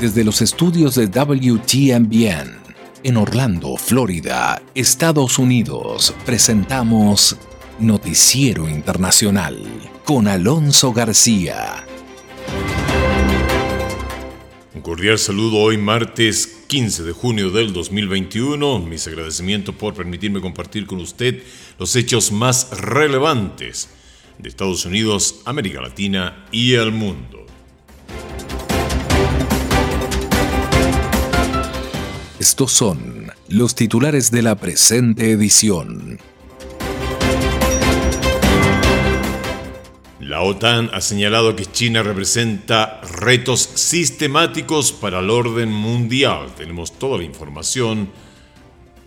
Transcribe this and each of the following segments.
Desde los estudios de WTMBN en Orlando, Florida, Estados Unidos, presentamos Noticiero Internacional con Alonso García. Un cordial saludo hoy martes 15 de junio del 2021. Mis agradecimientos por permitirme compartir con usted los hechos más relevantes de Estados Unidos, América Latina y el mundo. Estos son los titulares de la presente edición. La OTAN ha señalado que China representa retos sistemáticos para el orden mundial. Tenemos toda la información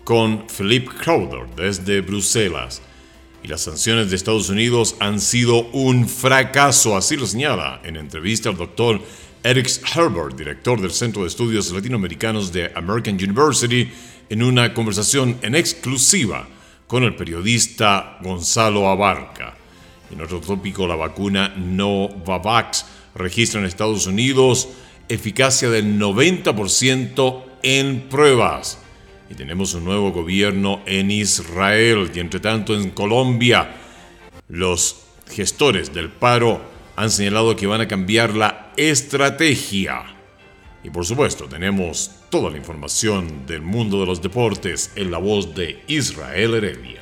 con Philip Crowder desde Bruselas. Y las sanciones de Estados Unidos han sido un fracaso, así lo señala en entrevista al doctor Eric Herbert, director del Centro de Estudios Latinoamericanos de American University, en una conversación en exclusiva con el periodista Gonzalo Abarca. En otro tópico, la vacuna Novavax registra en Estados Unidos eficacia del 90% en pruebas. Y tenemos un nuevo gobierno en Israel y entre tanto en Colombia. Los gestores del paro han señalado que van a cambiar la estrategia. Y por supuesto, tenemos toda la información del mundo de los deportes en la voz de Israel Heredia.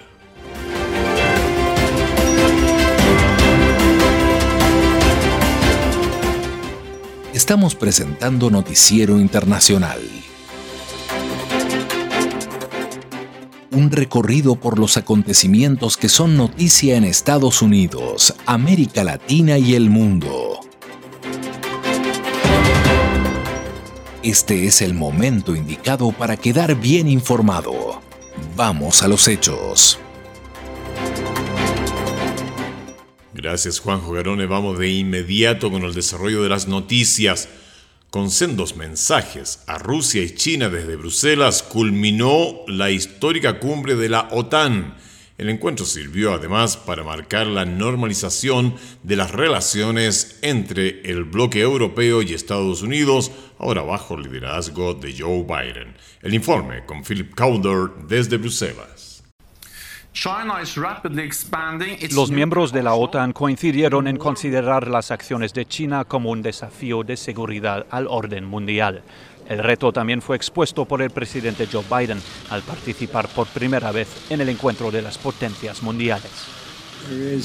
Estamos presentando Noticiero Internacional. Un recorrido por los acontecimientos que son noticia en Estados Unidos, América Latina y el mundo. Este es el momento indicado para quedar bien informado. Vamos a los hechos. Gracias Juanjo Garone, vamos de inmediato con el desarrollo de las noticias. Con sendos mensajes a Rusia y China desde Bruselas culminó la histórica cumbre de la OTAN. El encuentro sirvió además para marcar la normalización de las relaciones entre el bloque europeo y Estados Unidos, ahora bajo el liderazgo de Joe Biden. El informe con Philip Cowder desde Bruselas. Los miembros de la OTAN coincidieron en considerar las acciones de China como un desafío de seguridad al orden mundial. El reto también fue expuesto por el presidente Joe Biden al participar por primera vez en el encuentro de las potencias mundiales. Uh,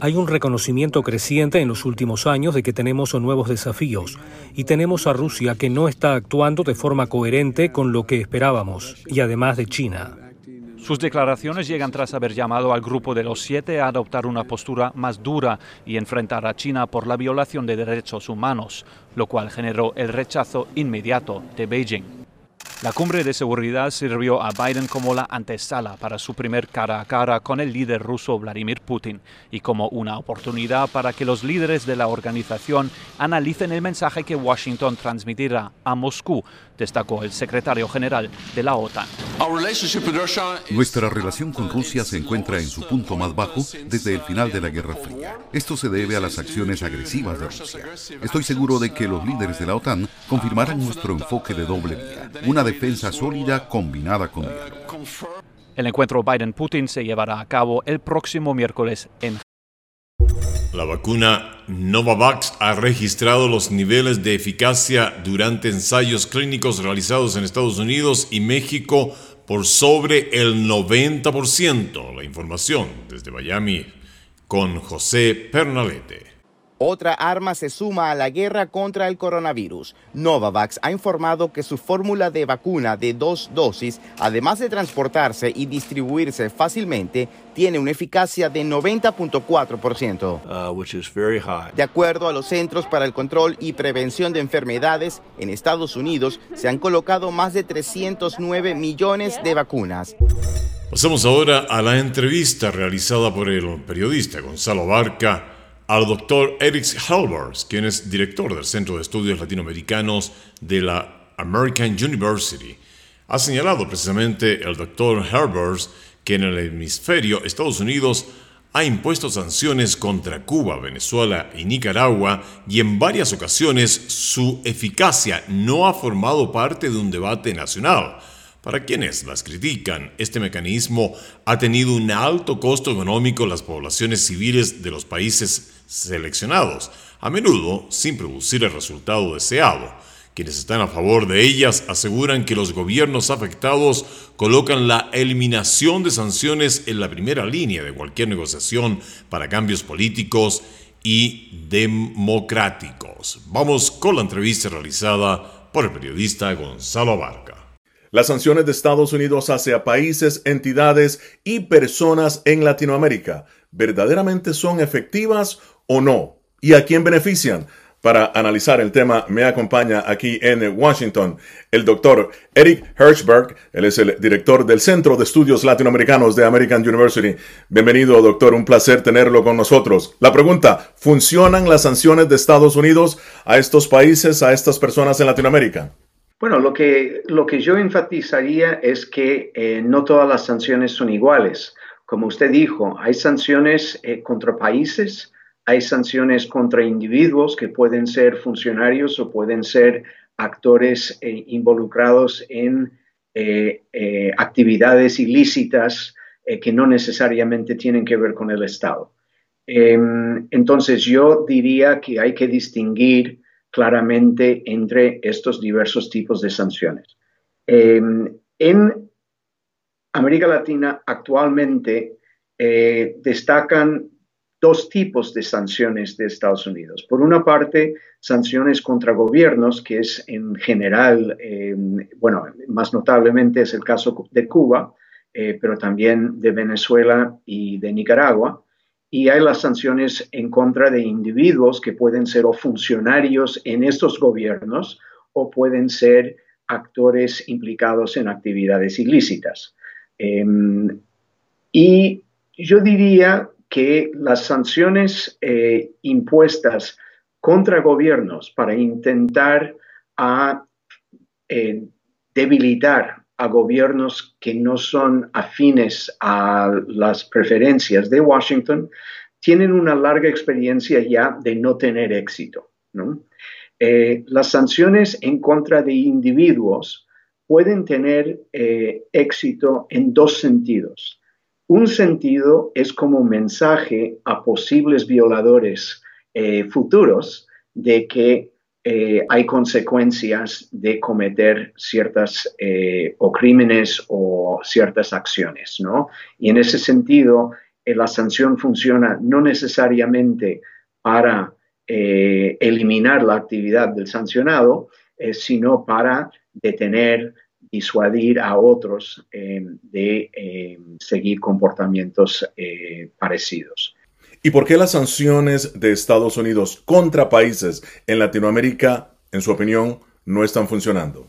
Hay un reconocimiento creciente en los últimos años de que tenemos nuevos desafíos y tenemos a Rusia que no está actuando de forma coherente con lo que esperábamos y además de China. Sus declaraciones llegan tras haber llamado al grupo de los siete a adoptar una postura más dura y enfrentar a China por la violación de derechos humanos, lo cual generó el rechazo inmediato de Beijing. La cumbre de seguridad sirvió a Biden como la antesala para su primer cara a cara con el líder ruso Vladimir Putin y como una oportunidad para que los líderes de la organización analicen el mensaje que Washington transmitirá a Moscú, destacó el secretario general de la OTAN. Nuestra relación con Rusia se encuentra en su punto más bajo desde el final de la Guerra Fría. Esto se debe a las acciones agresivas de Rusia. Estoy seguro de que los líderes de la OTAN confirmarán nuestro enfoque de doble vía, una defensa sólida combinada con diálogo. El encuentro Biden-Putin se llevará a cabo el próximo miércoles en la vacuna Novavax ha registrado los niveles de eficacia durante ensayos clínicos realizados en Estados Unidos y México por sobre el 90%. La información desde Miami con José Pernalete. Otra arma se suma a la guerra contra el coronavirus. Novavax ha informado que su fórmula de vacuna de dos dosis, además de transportarse y distribuirse fácilmente, tiene una eficacia de 90.4%. Uh, de acuerdo a los Centros para el Control y Prevención de Enfermedades, en Estados Unidos se han colocado más de 309 millones de vacunas. Pasamos ahora a la entrevista realizada por el periodista Gonzalo Barca al doctor Eric Halvers, quien es director del Centro de Estudios Latinoamericanos de la American University. Ha señalado precisamente el doctor Halvers que en el hemisferio Estados Unidos ha impuesto sanciones contra Cuba, Venezuela y Nicaragua y en varias ocasiones su eficacia no ha formado parte de un debate nacional. Para quienes las critican, este mecanismo ha tenido un alto costo económico en las poblaciones civiles de los países seleccionados, a menudo sin producir el resultado deseado. Quienes están a favor de ellas aseguran que los gobiernos afectados colocan la eliminación de sanciones en la primera línea de cualquier negociación para cambios políticos y democráticos. Vamos con la entrevista realizada por el periodista Gonzalo Barca. Las sanciones de Estados Unidos hacia países, entidades y personas en Latinoamérica, ¿verdaderamente son efectivas o no? ¿Y a quién benefician? Para analizar el tema me acompaña aquí en Washington el doctor Eric Hirschberg. Él es el director del Centro de Estudios Latinoamericanos de American University. Bienvenido, doctor. Un placer tenerlo con nosotros. La pregunta, ¿funcionan las sanciones de Estados Unidos a estos países, a estas personas en Latinoamérica? Bueno, lo que, lo que yo enfatizaría es que eh, no todas las sanciones son iguales. Como usted dijo, hay sanciones eh, contra países hay sanciones contra individuos que pueden ser funcionarios o pueden ser actores eh, involucrados en eh, eh, actividades ilícitas que no necesariamente tienen que ver con el Estado. Em, entonces yo diría que hay que distinguir claramente entre estos diversos tipos de sanciones. Em, en América Latina actualmente destacan dos tipos de sanciones de Estados Unidos. Por una parte, sanciones contra gobiernos, que es en general, eh, bueno, más notablemente es el caso de Cuba, eh, pero también de Venezuela y de Nicaragua. Y hay las sanciones en contra de individuos que pueden ser o funcionarios en estos gobiernos o pueden ser actores implicados en actividades ilícitas. Em, y yo diría que las sanciones eh, impuestas contra gobiernos para intentar eh, debilitar a gobiernos que no son afines a las preferencias de Washington tienen una larga experiencia ya de no tener éxito. Eh, las sanciones en contra de individuos pueden tener éxito en dos sentidos. Un sentido es como mensaje a posibles violadores eh, futuros de que eh, hay consecuencias de cometer ciertas eh, o crímenes o ciertas acciones, ¿no? Y en ese sentido, la sanción funciona no necesariamente para eliminar la actividad del sancionado, sino para detener disuadir a otros eh, de eh, seguir comportamientos eh, parecidos. ¿Y por qué las sanciones de Estados Unidos contra países en Latinoamérica, en su opinión, no están funcionando?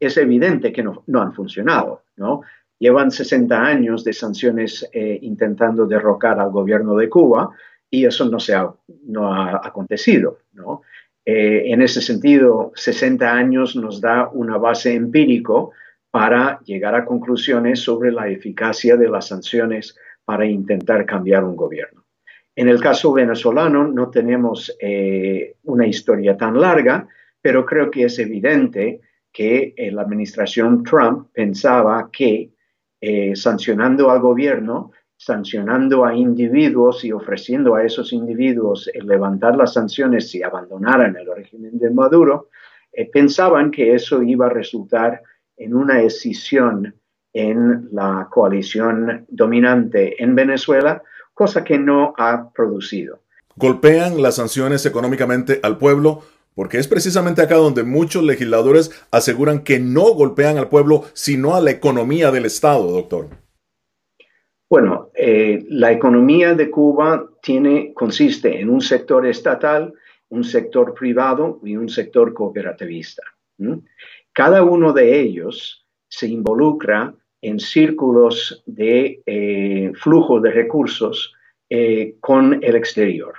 Es evidente que no, han funcionado, ¿no? Llevan 60 años de sanciones intentando derrocar al gobierno de Cuba y eso no, se ha, no ha acontecido, ¿no? Eh, en ese sentido, 60 años nos da una base empírico para llegar a conclusiones sobre la eficacia de las sanciones para intentar cambiar un gobierno. En el caso venezolano no tenemos eh, una historia tan larga, pero creo que es evidente que eh, la administración Trump pensaba que sancionando al gobierno sancionando a individuos y ofreciendo a esos individuos el levantar las sanciones si abandonaran el régimen de Maduro, eh, pensaban que eso iba a resultar en una escisión en la coalición dominante en Venezuela, cosa que no ha producido. Golpean las sanciones económicamente al pueblo porque es precisamente acá donde muchos legisladores aseguran que no golpean al pueblo, sino a la economía del Estado, doctor. Bueno, eh, la economía de Cuba tiene, consiste en un sector estatal, un sector privado y un sector cooperativista. Cada uno de ellos se involucra en círculos de eh, flujo de recursos eh, con el exterior.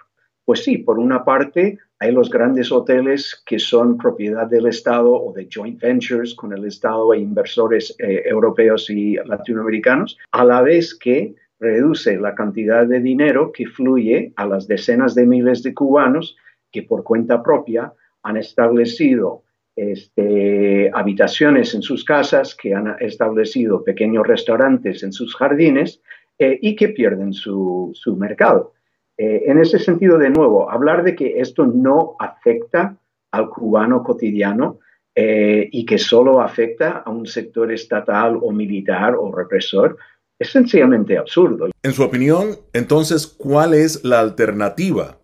Pues sí, por una parte hay los grandes hoteles que son propiedad del Estado o de joint ventures con el Estado e inversores eh, europeos y latinoamericanos, a la vez que reduce la cantidad de dinero que fluye a las decenas de miles de cubanos que por cuenta propia han establecido este, habitaciones en sus casas, que han establecido pequeños restaurantes en sus jardines eh, y que pierden su, mercado. Eh, en ese sentido, de nuevo, hablar de que esto no afecta al cubano cotidiano eh, y que solo afecta a un sector estatal o militar o represor es sencillamente absurdo. En su opinión, entonces, ¿cuál es la alternativa?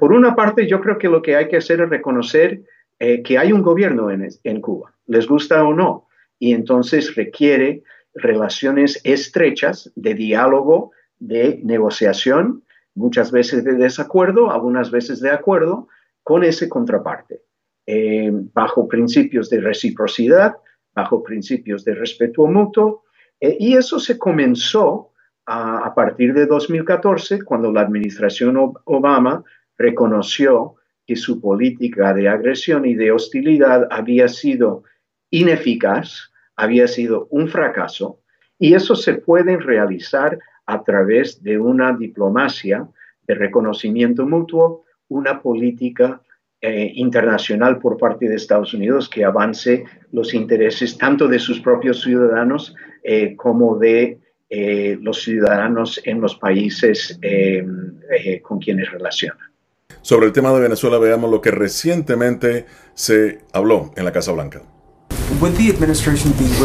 por una parte, yo creo que lo que hay que hacer es reconocer eh, que hay un gobierno en, en Cuba, les gusta o no, y entonces requiere relaciones estrechas de diálogo, de negociación, muchas veces de desacuerdo, algunas veces de acuerdo, con ese contraparte, eh, bajo principios de reciprocidad, bajo principios de respeto mutuo, eh, y eso se comenzó a, partir de 2014, cuando la administración Obama reconoció que su política de agresión y de hostilidad había sido ineficaz, había sido un fracaso, y eso se puede realizar a través de una diplomacia de reconocimiento mutuo, una política eh, internacional por parte de Estados Unidos que avance los intereses tanto de sus propios ciudadanos eh, como de eh, los ciudadanos en los países con quienes relacionan. Sobre el tema de Venezuela, veamos lo que recientemente se habló en la Casa Blanca.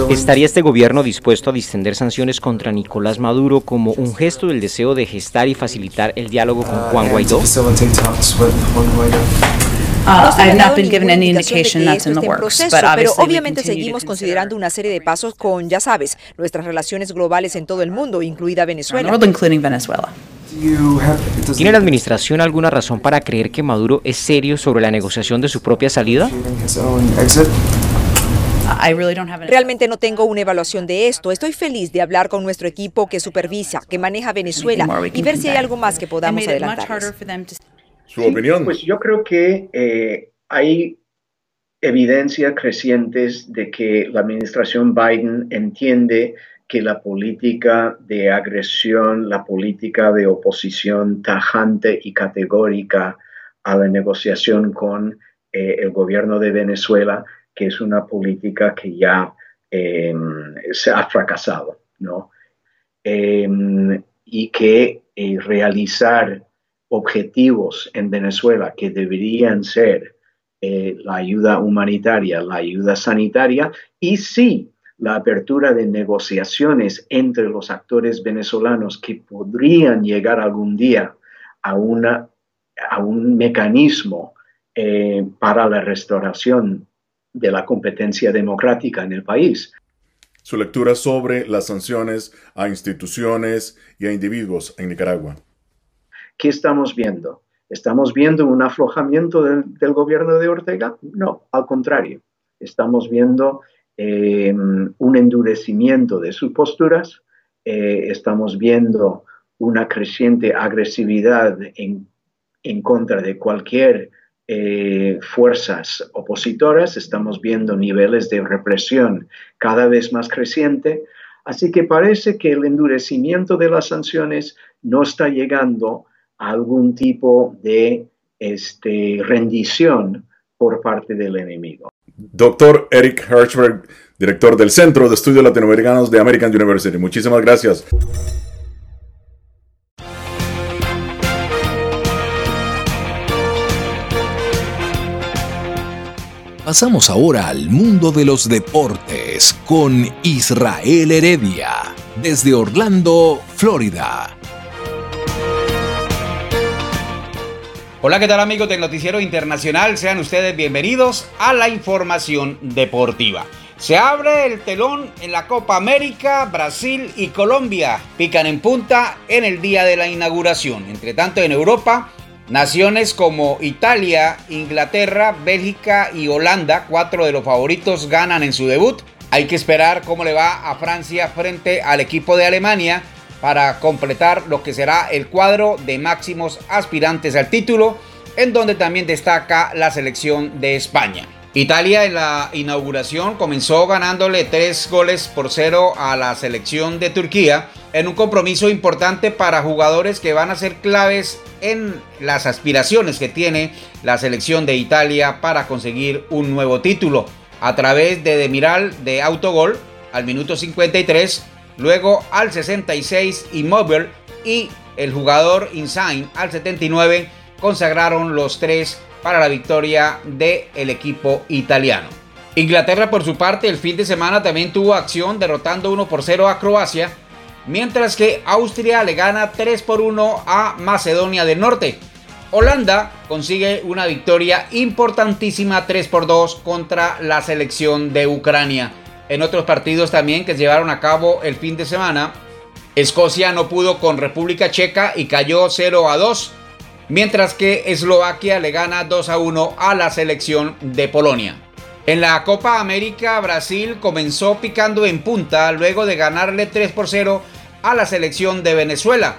¿Estaría este gobierno dispuesto a distender sanciones contra Nicolás Maduro como un gesto del deseo de gestar y facilitar el diálogo con Juan Guaidó? Pero obviamente seguimos considerando una serie de pasos con, ya sabes, nuestras relaciones globales en todo el mundo, incluida Venezuela. ¿Tiene la administración alguna razón para creer que Maduro es serio sobre la negociación de su propia salida? Realmente no tengo una evaluación de esto. Estoy feliz de hablar con nuestro equipo que supervisa, que maneja Venezuela y ver si hay algo más que podamos adelantar. Su opinión. Pues yo creo que eh, hay evidencias crecientes de que la administración Biden entiende que la política de agresión, la política de oposición tajante y categórica a la negociación con eh, el gobierno de Venezuela, que es una política que ya em, se ha fracasado, ¿no? Em, y que eh, realizar objetivos en Venezuela que deberían ser eh, la ayuda humanitaria, la ayuda sanitaria y sí la apertura de negociaciones entre los actores venezolanos que podrían llegar algún día a, una, a un mecanismo eh, para la restauración de la competencia democrática en el país. Su lectura sobre las sanciones a instituciones y a individuos en Nicaragua. ¿Qué estamos viendo? ¿Estamos viendo un aflojamiento del, gobierno de Ortega? No, al contrario. Estamos viendo eh, un endurecimiento de sus posturas, eh, estamos viendo una creciente agresividad en, contra de cualquier eh, fuerzas opositoras, estamos viendo niveles de represión cada vez más creciente, así que parece que el endurecimiento de las sanciones no está llegando algún tipo de este, rendición por parte del enemigo. Doctor Eric Hirschberg, director del Centro de Estudios Latinoamericanos de American University. Muchísimas gracias. Pasamos ahora al mundo de los deportes con Israel Heredia, desde Orlando, Florida. Hola, ¿qué tal amigos del Noticiero Internacional? Sean ustedes bienvenidos a la información deportiva. Se abre el telón en la Copa América, Brasil y Colombia pican en punta en el día de la inauguración. Entre tanto, en Europa, naciones como Italia, Inglaterra, Bélgica y Holanda, cuatro de los favoritos, ganan en su debut. Hay que esperar cómo le va a Francia frente al equipo de Alemania para completar lo que será el cuadro de máximos aspirantes al título, en donde también destaca la selección de España. Italia en la inauguración comenzó ganándole tres goles por cero a la selección de Turquía en un compromiso importante para jugadores que van a ser claves en las aspiraciones que tiene la selección de Italia para conseguir un nuevo título. A través de Demiral de autogol al minuto 53, luego al 66 Immobile y el jugador Insign al 79 consagraron los tres para la victoria del equipo italiano. Inglaterra por su parte el fin de semana también tuvo acción derrotando 1 por 0 a Croacia, mientras que Austria le gana 3 por 1 a Macedonia del Norte. Holanda consigue una victoria importantísima 3 por 2 contra la selección de Ucrania. En otros partidos también que se llevaron a cabo el fin de semana, Escocia no pudo con República Checa y cayó 0 a 2 mientras que Eslovaquia le gana 2 a 1 a la selección de Polonia. En la Copa América, Brasil comenzó picando en punta luego de ganarle 3 por 0 a la selección de Venezuela.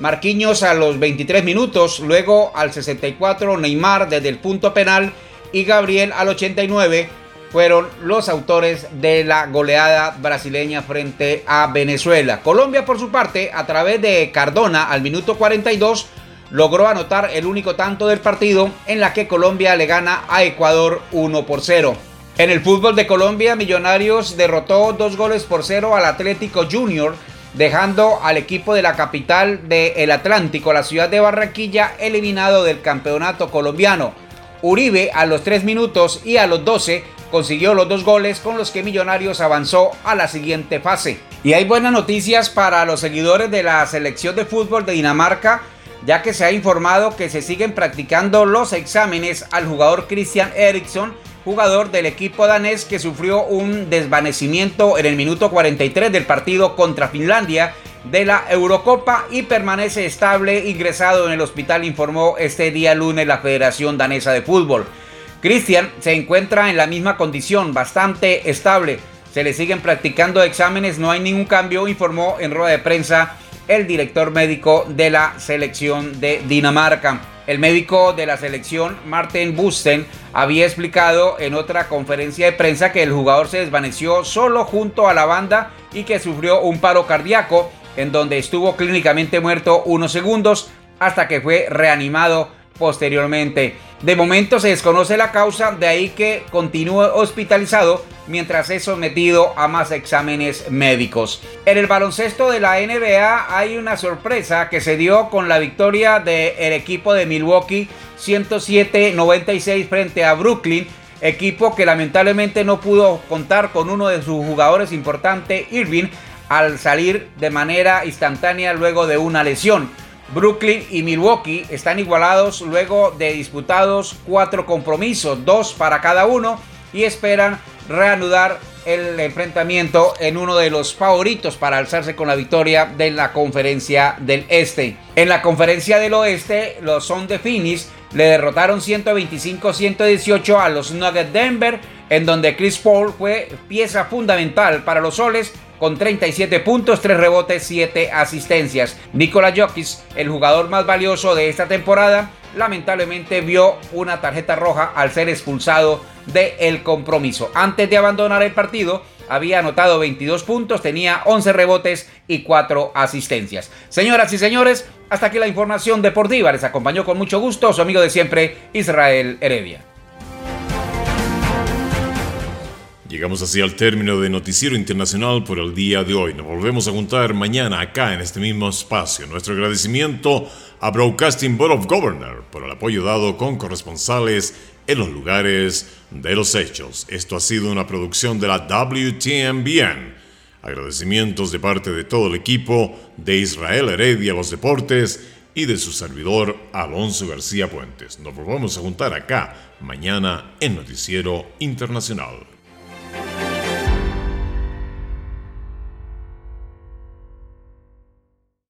Marquinhos a los 23 minutos, luego al 64 Neymar desde el punto penal y Gabriel al 89 fueron los autores de la goleada brasileña frente a Venezuela. Colombia por su parte, a través de Cardona al minuto 42, logró anotar el único tanto del partido en la que Colombia le gana a Ecuador 1 por 0. En el fútbol de Colombia, Millonarios derrotó dos goles por cero al Atlético Junior, dejando al equipo de la capital del Atlántico, la ciudad de Barranquilla, eliminado del campeonato colombiano. Uribe a los 3 minutos y a los 12 consiguió los dos goles con los que Millonarios avanzó a la siguiente fase. Y hay buenas noticias para los seguidores de la selección de fútbol de Dinamarca ya que se ha informado que se siguen practicando los exámenes al jugador Christian Eriksen, jugador del equipo danés que sufrió un desvanecimiento en el minuto 43 del partido contra Finlandia de la Eurocopa y permanece estable ingresado en el hospital, informó este día lunes la Federación Danesa de Fútbol. Christian se encuentra en la misma condición, bastante estable. Se le siguen practicando exámenes, no hay ningún cambio, informó en rueda de prensa el director médico de la selección de Dinamarca. El médico de la selección, Martin Busten, había explicado en otra conferencia de prensa que el jugador se desvaneció solo junto a la banda y que sufrió un paro cardíaco en donde estuvo clínicamente muerto unos segundos hasta que fue reanimado posteriormente. De momento se desconoce la causa, de ahí que continúe hospitalizado mientras es sometido a más exámenes médicos. En el baloncesto de la NBA hay una sorpresa que se dio con la victoria del equipo de Milwaukee 107-96 frente a Brooklyn, equipo que lamentablemente no pudo contar con uno de sus jugadores importantes, Irving, al salir de manera instantánea luego de una lesión. Brooklyn y Milwaukee están igualados luego de disputados cuatro compromisos, dos para cada uno, y esperan reanudar el enfrentamiento en uno de los favoritos para alzarse con la victoria de la conferencia del Este. En la conferencia del Oeste, los Son de Phoenix le derrotaron 125-118 a los Nuggets Denver, en donde Chris Paul fue pieza fundamental para los soles con 37 puntos, 3 rebotes, 7 asistencias. Nikola Jokic, el jugador más valioso de esta temporada, lamentablemente vio una tarjeta roja al ser expulsado del compromiso. Antes de abandonar el partido, había anotado 22 puntos, tenía 11 rebotes y 4 asistencias. Señoras y señores, hasta aquí la información deportiva. Les acompañó con mucho gusto su amigo de siempre, Israel Heredia. Llegamos así al término de Noticiero Internacional por el día de hoy. Nos volvemos a juntar mañana acá en este mismo espacio. Nuestro agradecimiento a Broadcasting Board of Governors por el apoyo dado con corresponsales en los lugares de los hechos. Esto ha sido una producción de la WTMBN. Agradecimientos de parte de todo el equipo de Israel Heredia Los Deportes y de su servidor Alonso García Puentes. Nos volvemos a juntar acá mañana en Noticiero Internacional.